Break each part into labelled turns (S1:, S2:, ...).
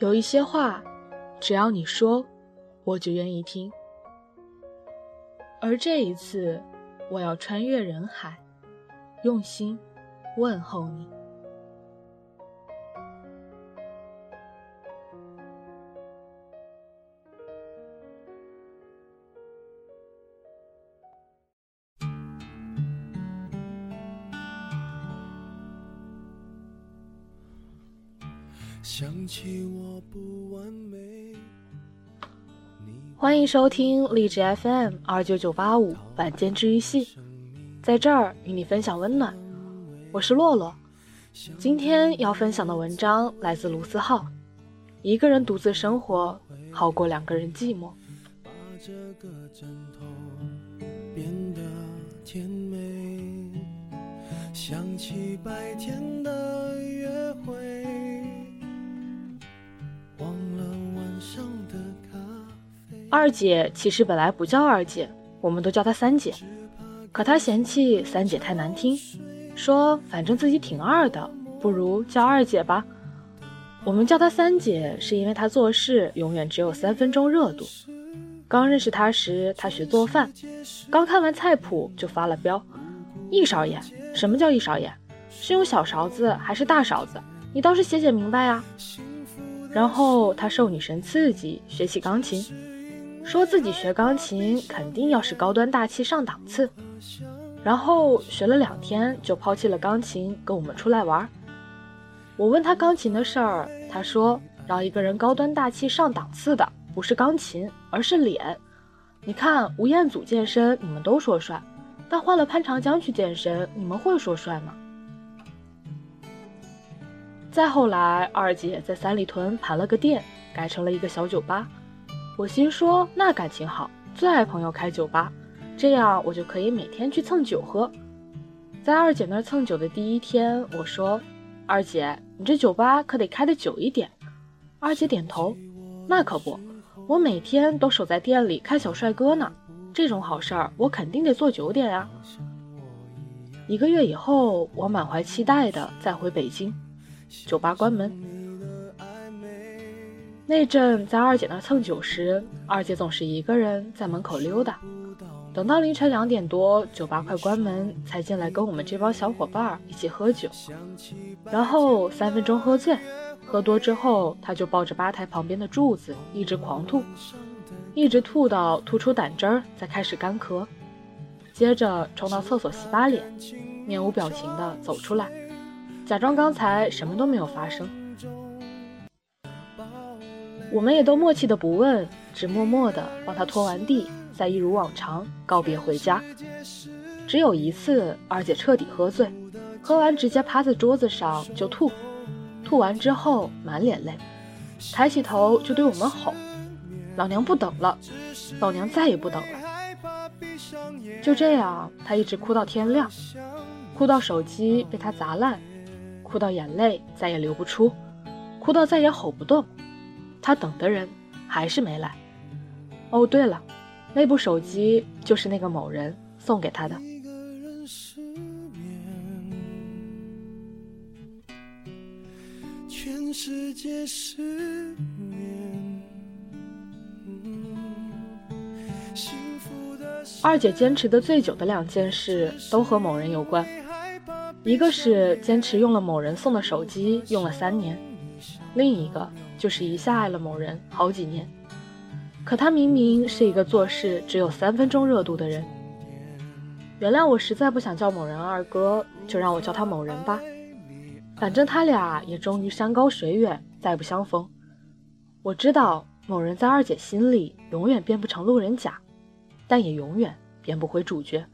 S1: 有一些话，只要你说，我就愿意听。而这一次，我要穿越人海，用心问候你。起我不完美欢迎收听励志 FM 二九九八五晚间治愈系，在这儿与你分享温暖。我是洛洛，今天要分享的文章来自卢思浩。一个人独自生活，好过两个人寂寞。把这个枕头变得甜美，想起白天的约会。二姐其实本来不叫二姐，我们都叫她三姐。可她嫌弃三姐太难听，说反正自己挺二的，不如叫二姐吧。我们叫她三姐，是因为她做事永远只有三分钟热度。刚认识她时，她学做饭，刚看完菜谱就发了飙：一勺盐？什么叫一勺盐？是用小勺子还是大勺子？你倒是写写明白呀！然后他受女神刺激，学起钢琴。说自己学钢琴肯定要是高端大气上档次，然后学了两天就抛弃了钢琴，跟我们出来玩。我问他钢琴的事儿，他说让一个人高端大气上档次的不是钢琴，而是脸。你看吴彦祖健身，你们都说帅，但换了潘长江去健身，你们会说帅吗？再后来，二姐在三里屯盘了个店，改成了一个小酒吧。我心说，那感情好，最爱朋友开酒吧，这样我就可以每天去蹭酒喝。在二姐那儿蹭酒的第一天，我说：“二姐，你这酒吧可得开的久一点。”二姐点头：“那可不，我每天都守在店里看小帅哥呢。这种好事儿，我肯定得做久点呀。”一个月以后，我满怀期待的再回北京，酒吧关门。那阵在二姐那蹭酒时，二姐总是一个人在门口溜达，等到凌晨两点多，酒吧快关门，才进来跟我们这帮小伙伴一起喝酒。然后三分钟喝醉，喝多之后，他就抱着吧台旁边的柱子一直狂吐，一直吐到吐出胆汁儿，再开始干咳，接着冲到厕所洗把脸，面无表情的走出来，假装刚才什么都没有发生。我们也都默契的不问，只默默的帮他拖完地，再一如往常告别回家。只有一次，二姐彻底喝醉，喝完直接趴在桌子上就吐，吐完之后满脸泪，抬起头就对我们吼：“老娘不等了，老娘再也不等了。”就这样，她一直哭到天亮，哭到手机被他砸烂，哭到眼泪再也流不出，哭到再也吼不动。他等的人还是没来。哦，对了，那部手机就是那个某人送给他的。二姐坚持的最久的两件事都和某人有关，一个是坚持用了某人送的手机用了三年，另一个。就是一下爱了某人好几年，可他明明是一个做事只有三分钟热度的人。原谅我实在不想叫某人二哥，就让我叫他某人吧。反正他俩也终于山高水远，再不相逢。我知道某人在二姐心里永远变不成路人甲，但也永远变不回主角。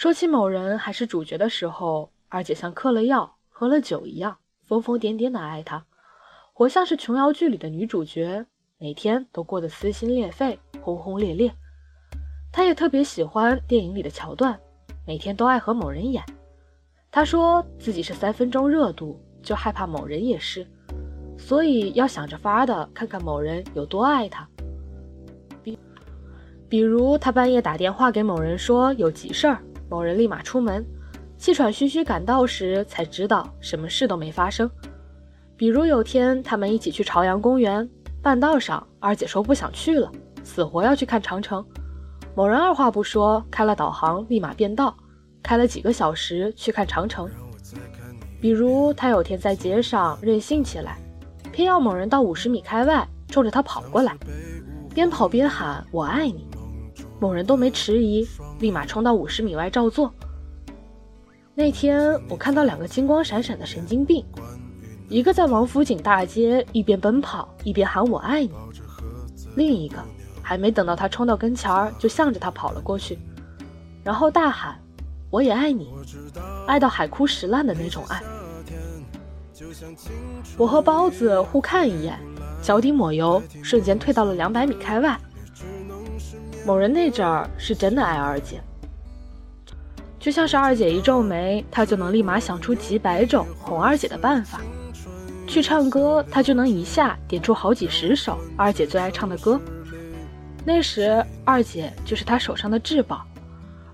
S1: 说起某人还是主角的时候，二姐像嗑了药、喝了酒一样疯疯癫癫的爱他。活像是琼瑶剧里的女主角，每天都过得撕心裂肺、轰轰烈烈。她也特别喜欢电影里的桥段，每天都爱和某人演。她说自己是三分钟热度，就害怕某人也是，所以要想着法儿的看看某人有多爱她。比，比如她半夜打电话给某人说有急事儿，某人立马出门，气喘吁吁赶到时才知道什么事都没发生。比如有天他们一起去朝阳公园，半道上二姐说不想去了，死活要去看长城。某人二话不说开了导航，立马变道，开了几个小时去看长城。比如他有天在街上任性起来，偏要某人到五十米开外，冲着他跑过来，边跑边喊“我爱你”。某人都没迟疑，立马冲到五十米外照做。那天我看到两个金光闪闪的神经病，一个在王府井大街一边奔跑一边喊“我爱你”，另一个还没等到他冲到跟前儿，就向着他跑了过去，然后大喊“我也爱你”，爱到海枯石烂的那种爱。我和包子互看一眼，脚底抹油，瞬间退到了两百米开外。某人那阵儿是真的爱二姐，就像是二姐一皱眉，他就能立马想出几百种哄二姐的办法；去唱歌，他就能一下点出好几十首二姐最爱唱的歌。那时二姐就是他手上的至宝，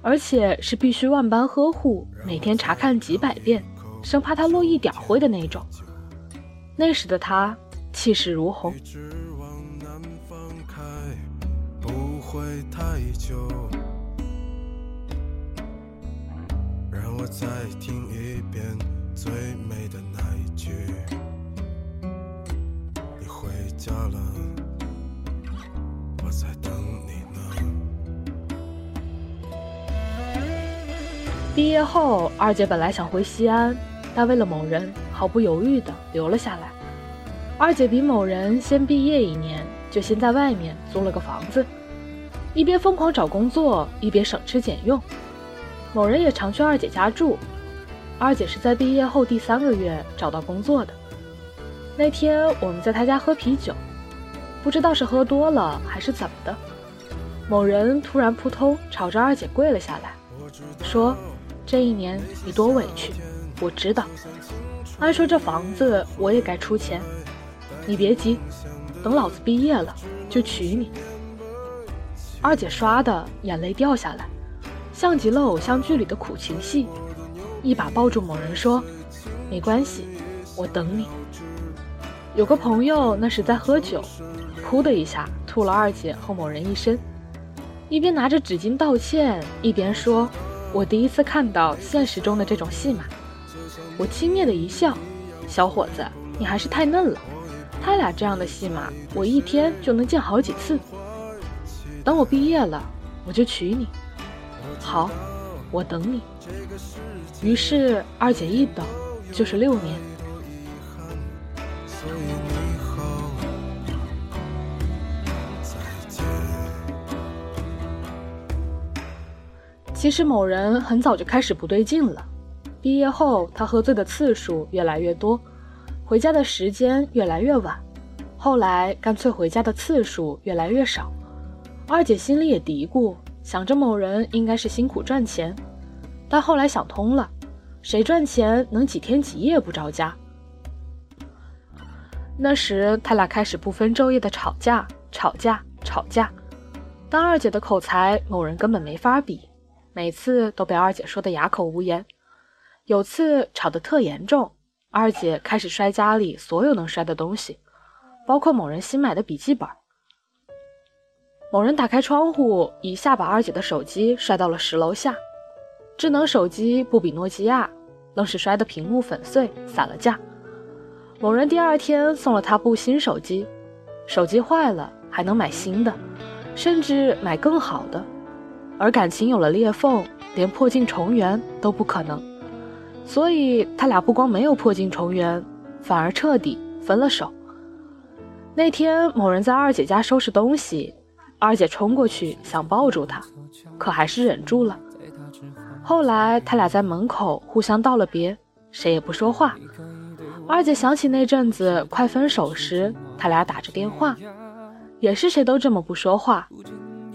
S1: 而且是必须万般呵护，每天查看几百遍，生怕他落一点灰的那种。那时的他气势如虹。会太久，让我再听一遍最美的那一句。你回家了，我在等你呢。毕业后，二姐本来想回西安，但为了某人，毫不犹豫的留了下来。二姐比某人先毕业一年，就先在外面租了个房子。一边疯狂找工作，一边省吃俭用。某人也常去二姐家住。二姐是在毕业后第三个月找到工作的。那天我们在他家喝啤酒，不知道是喝多了还是怎么的，某人突然扑通朝着二姐跪了下来，说：“这一年你多委屈，我知道。按说这房子我也该出钱，你别急，等老子毕业了就娶你。”二姐唰的眼泪掉下来，像极了偶像剧里的苦情戏，一把抱住某人说：“没关系，我等你。”有个朋友那时在喝酒，噗的一下吐了二姐和某人一身，一边拿着纸巾道歉，一边说：“我第一次看到现实中的这种戏码。”我轻蔑的一笑：“小伙子，你还是太嫩了，他俩这样的戏码，我一天就能见好几次。”等我毕业了，我就娶你。好，我等你。于是二姐一等就是六年。其实某人很早就开始不对劲了。毕业后，他喝醉的次数越来越多，回家的时间越来越晚，后来干脆回家的次数越来越少。二姐心里也嘀咕，想着某人应该是辛苦赚钱，但后来想通了，谁赚钱能几天几夜不着家？那时他俩开始不分昼夜的吵架，吵架，吵架。当二姐的口才，某人根本没法比，每次都被二姐说的哑口无言。有次吵得特严重，二姐开始摔家里所有能摔的东西，包括某人新买的笔记本。某人打开窗户，一下把二姐的手机摔到了十楼下。智能手机不比诺基亚，愣是摔得屏幕粉碎，散了架。某人第二天送了他部新手机，手机坏了还能买新的，甚至买更好的。而感情有了裂缝，连破镜重圆都不可能。所以他俩不光没有破镜重圆，反而彻底分了手。那天，某人在二姐家收拾东西。二姐冲过去想抱住他，可还是忍住了。后来他俩在门口互相道了别，谁也不说话。二姐想起那阵子快分手时，他俩打着电话，也是谁都这么不说话。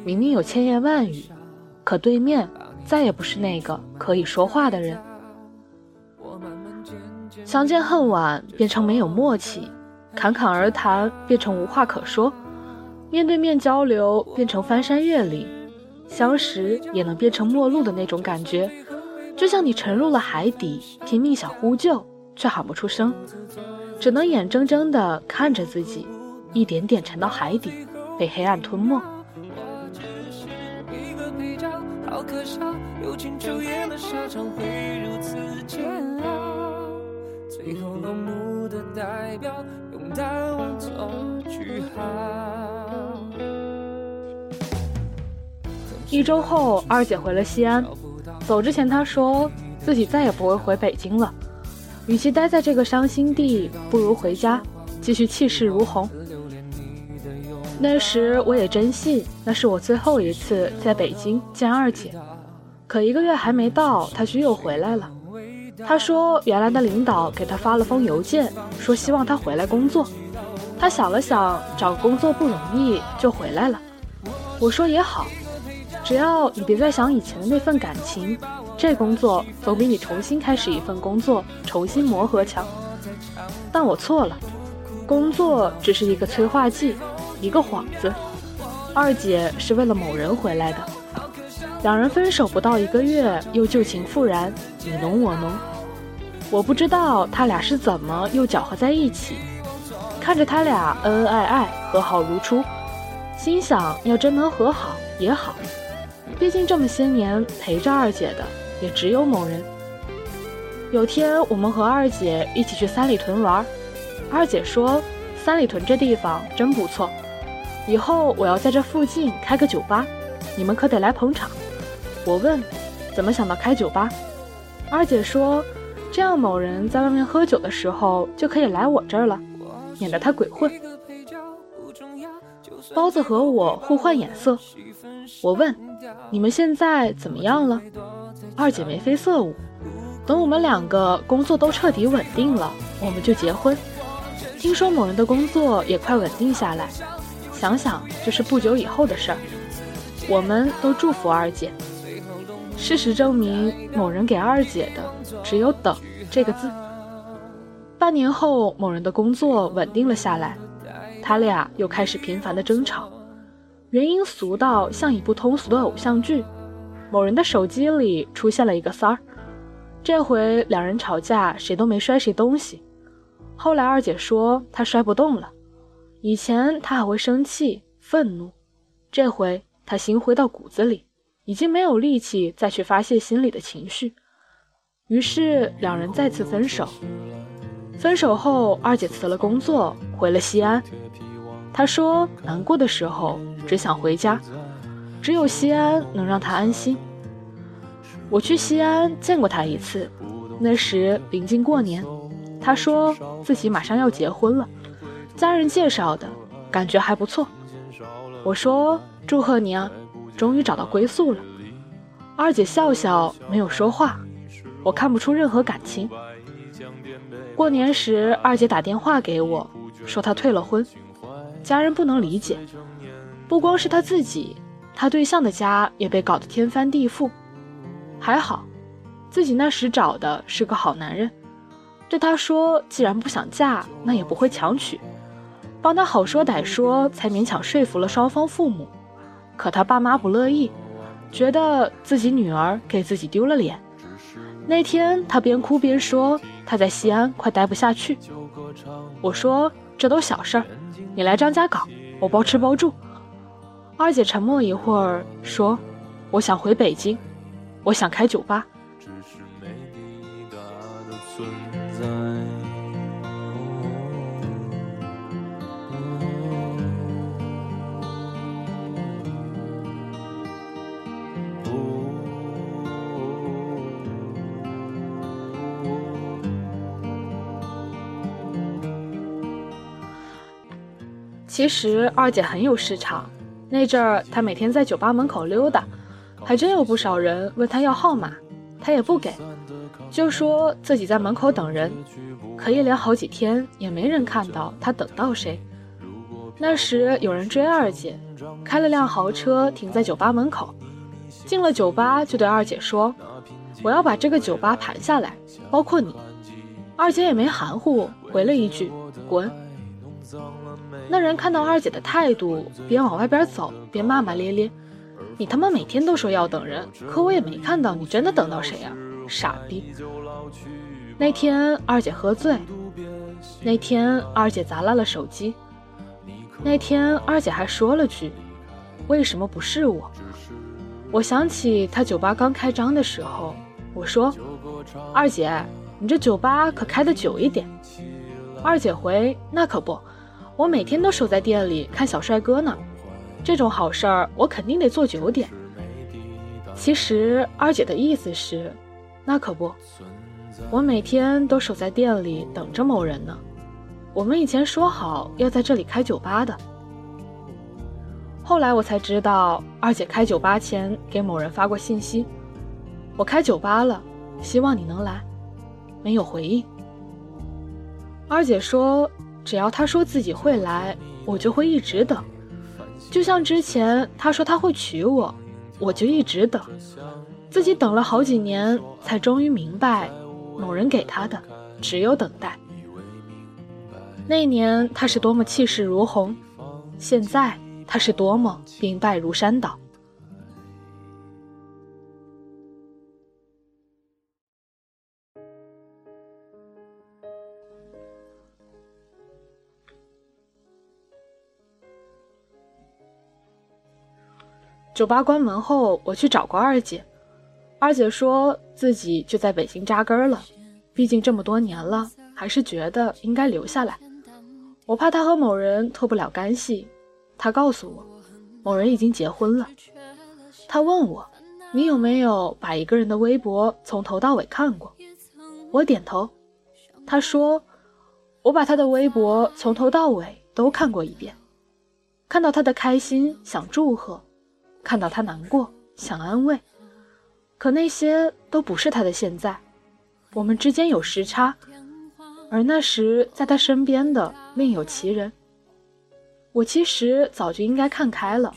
S1: 明明有千言万语，可对面再也不是那个可以说话的人。相见恨晚变成没有默契，侃侃而谈变成无话可说。面对面交流变成翻山越岭，相识也能变成陌路的那种感觉，就像你沉入了海底，拼命想呼救，却喊不出声。只能眼睁睁地看着自己一点点沉到海底，被黑暗吞没。
S2: 最后落幕的代表，用答案做句号
S1: 一周后，二姐回了西安。走之前，她说自己再也不会回北京了。与其待在这个伤心地，不如回家继续气势如虹。那时我也真信那是我最后一次在北京见二姐。可一个月还没到，她就又回来了。她说原来的领导给她发了封邮件，说希望她回来工作。她想了想，找工作不容易，就回来了。我说也好。只要你别再想以前的那份感情，这工作总比你重新开始一份工作、重新磨合强。但我错了，工作只是一个催化剂，一个幌子。二姐是为了某人回来的，两人分手不到一个月，又旧情复燃，你浓我浓。我不知道他俩是怎么又搅和在一起，看着他俩恩恩爱爱、和好如初，心想要真能和好也好。毕竟这么些年陪着二姐的也只有某人。有天我们和二姐一起去三里屯玩，二姐说三里屯这地方真不错，以后我要在这附近开个酒吧，你们可得来捧场。我问怎么想到开酒吧，二姐说这样某人在外面喝酒的时候就可以来我这儿了，免得他鬼混。包子和我互换眼色，我问。你们现在怎么样了？二姐眉飞色舞。等我们两个工作都彻底稳定了，我们就结婚。听说某人的工作也快稳定下来，想想就是不久以后的事儿。我们都祝福二姐。事实证明，某人给二姐的只有“等”这个字。半年后，某人的工作稳定了下来，他俩又开始频繁的争吵。原因俗到像一部通俗的偶像剧，某人的手机里出现了一个三儿，这回两人吵架，谁都没摔谁东西。后来二姐说她摔不动了，以前她还会生气愤怒，这回她心灰到骨子里，已经没有力气再去发泄心里的情绪。于是两人再次分手。分手后，二姐辞了工作，回了西安。她说难过的时候。只想回家，只有西安能让她安心。我去西安见过她一次，那时临近过年，她说自己马上要结婚了，家人介绍的，感觉还不错。我说祝贺你啊，终于找到归宿了。二姐笑笑，没有说话，我看不出任何感情。过年时，二姐打电话给我，说她退了婚，家人不能理解。不光是她自己，她对象的家也被搞得天翻地覆。还好，自己那时找的是个好男人，对她说，既然不想嫁，那也不会强娶，帮她好说歹说，才勉强说服了双方父母。可她爸妈不乐意，觉得自己女儿给自己丢了脸。那天她边哭边说，他在西安快待不下去。我说这都小事儿，你来张家港，我包吃包住。二姐沉默一会儿，说：“我想回北京，我想开酒吧。”其实二姐很有市场。那阵儿，她每天在酒吧门口溜达，还真有不少人问她要号码，她也不给，就说自己在门口等人。可一连好几天也没人看到她等到谁。那时有人追二姐，开了辆豪车停在酒吧门口，进了酒吧就对二姐说：“我要把这个酒吧盘下来，包括你。”二姐也没含糊，回了一句：“滚。”那人看到二姐的态度，边往外边走边骂骂咧咧：“你他妈每天都说要等人，可我也没看到你真的等到谁啊，傻逼！”那天二姐喝醉，那天二姐砸烂了手机，那天二姐还说了句：“为什么不是我？”我想起她酒吧刚开张的时候，我说：“二姐，你这酒吧可开的久一点。”二姐回：“那可不，我每天都守在店里看小帅哥呢。这种好事儿，我肯定得做久点。”其实二姐的意思是：“那可不，我每天都守在店里等着某人呢。我们以前说好要在这里开酒吧的。”后来我才知道，二姐开酒吧前给某人发过信息：“我开酒吧了，希望你能来。”没有回应。二姐说：“只要他说自己会来，我就会一直等。就像之前他说他会娶我，我就一直等。自己等了好几年，才终于明白，某人给他的只有等待。那年他是多么气势如虹，现在他是多么兵败如山倒。”酒吧关门后，我去找过二姐。二姐说自己就在北京扎根了，毕竟这么多年了，还是觉得应该留下来。我怕她和某人脱不了干系，她告诉我，某人已经结婚了。她问我，你有没有把一个人的微博从头到尾看过？我点头。她说，我把他的微博从头到尾都看过一遍，看到他的开心，想祝贺。看到他难过，想安慰，可那些都不是他的现在。我们之间有时差，而那时在他身边的另有其人。我其实早就应该看开了，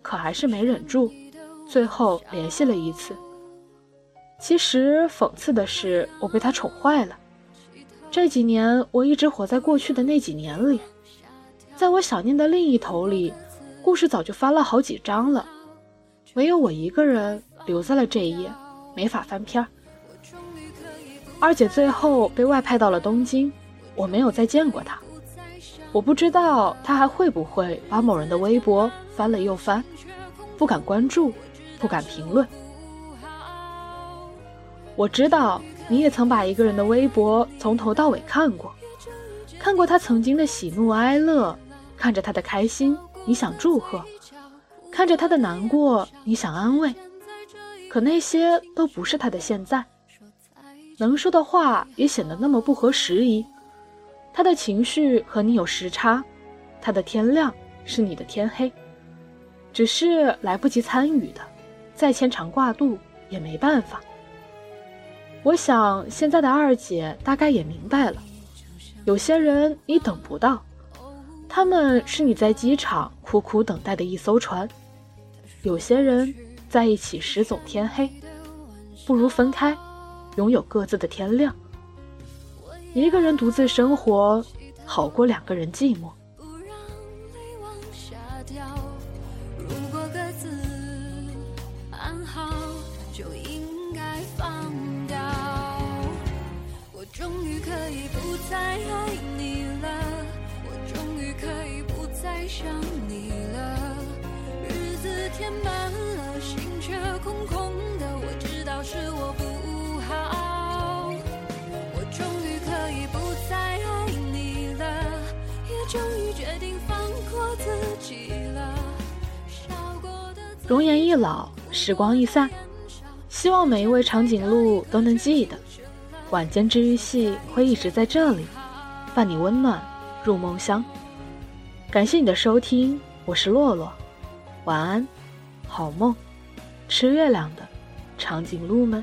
S1: 可还是没忍住，最后联系了一次。其实讽刺的是，我被他宠坏了。这几年，我一直活在过去的那几年里，在我想念的另一头里。故事早就翻了好几章了，唯有我一个人留在了这一页，没法翻篇。二姐最后被外派到了东京，我没有再见过她。我不知道她还会不会把某人的微博翻了又翻，不敢关注，不敢评论。我知道你也曾把一个人的微博从头到尾看过，看过他曾经的喜怒哀乐，看着他的开心。你想祝贺，看着他的难过，你想安慰，可那些都不是他的现在。能说的话也显得那么不合时宜。他的情绪和你有时差，他的天亮是你的天黑，只是来不及参与的，再牵肠挂肚也没办法。我想现在的二姐大概也明白了，有些人你等不到。他们是你在机场苦苦等待的一艘船，有些人在一起时总天黑，不如分开，拥有各自的天亮。一个人独自生活，好过两个人寂寞。终于可以不再爱你了。想你了，日子填满了，心却空空的。我知道是我不好，我终于可以不再爱你了，也终于决定放过自己了。容颜一老，时光一散，希望每一位长颈鹿都能记得，晚间治愈系会一直在这里，伴你温暖入梦乡。感谢你的收听，我是洛洛，晚安，好梦，吃月亮的长颈鹿们。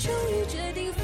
S1: 终于决定。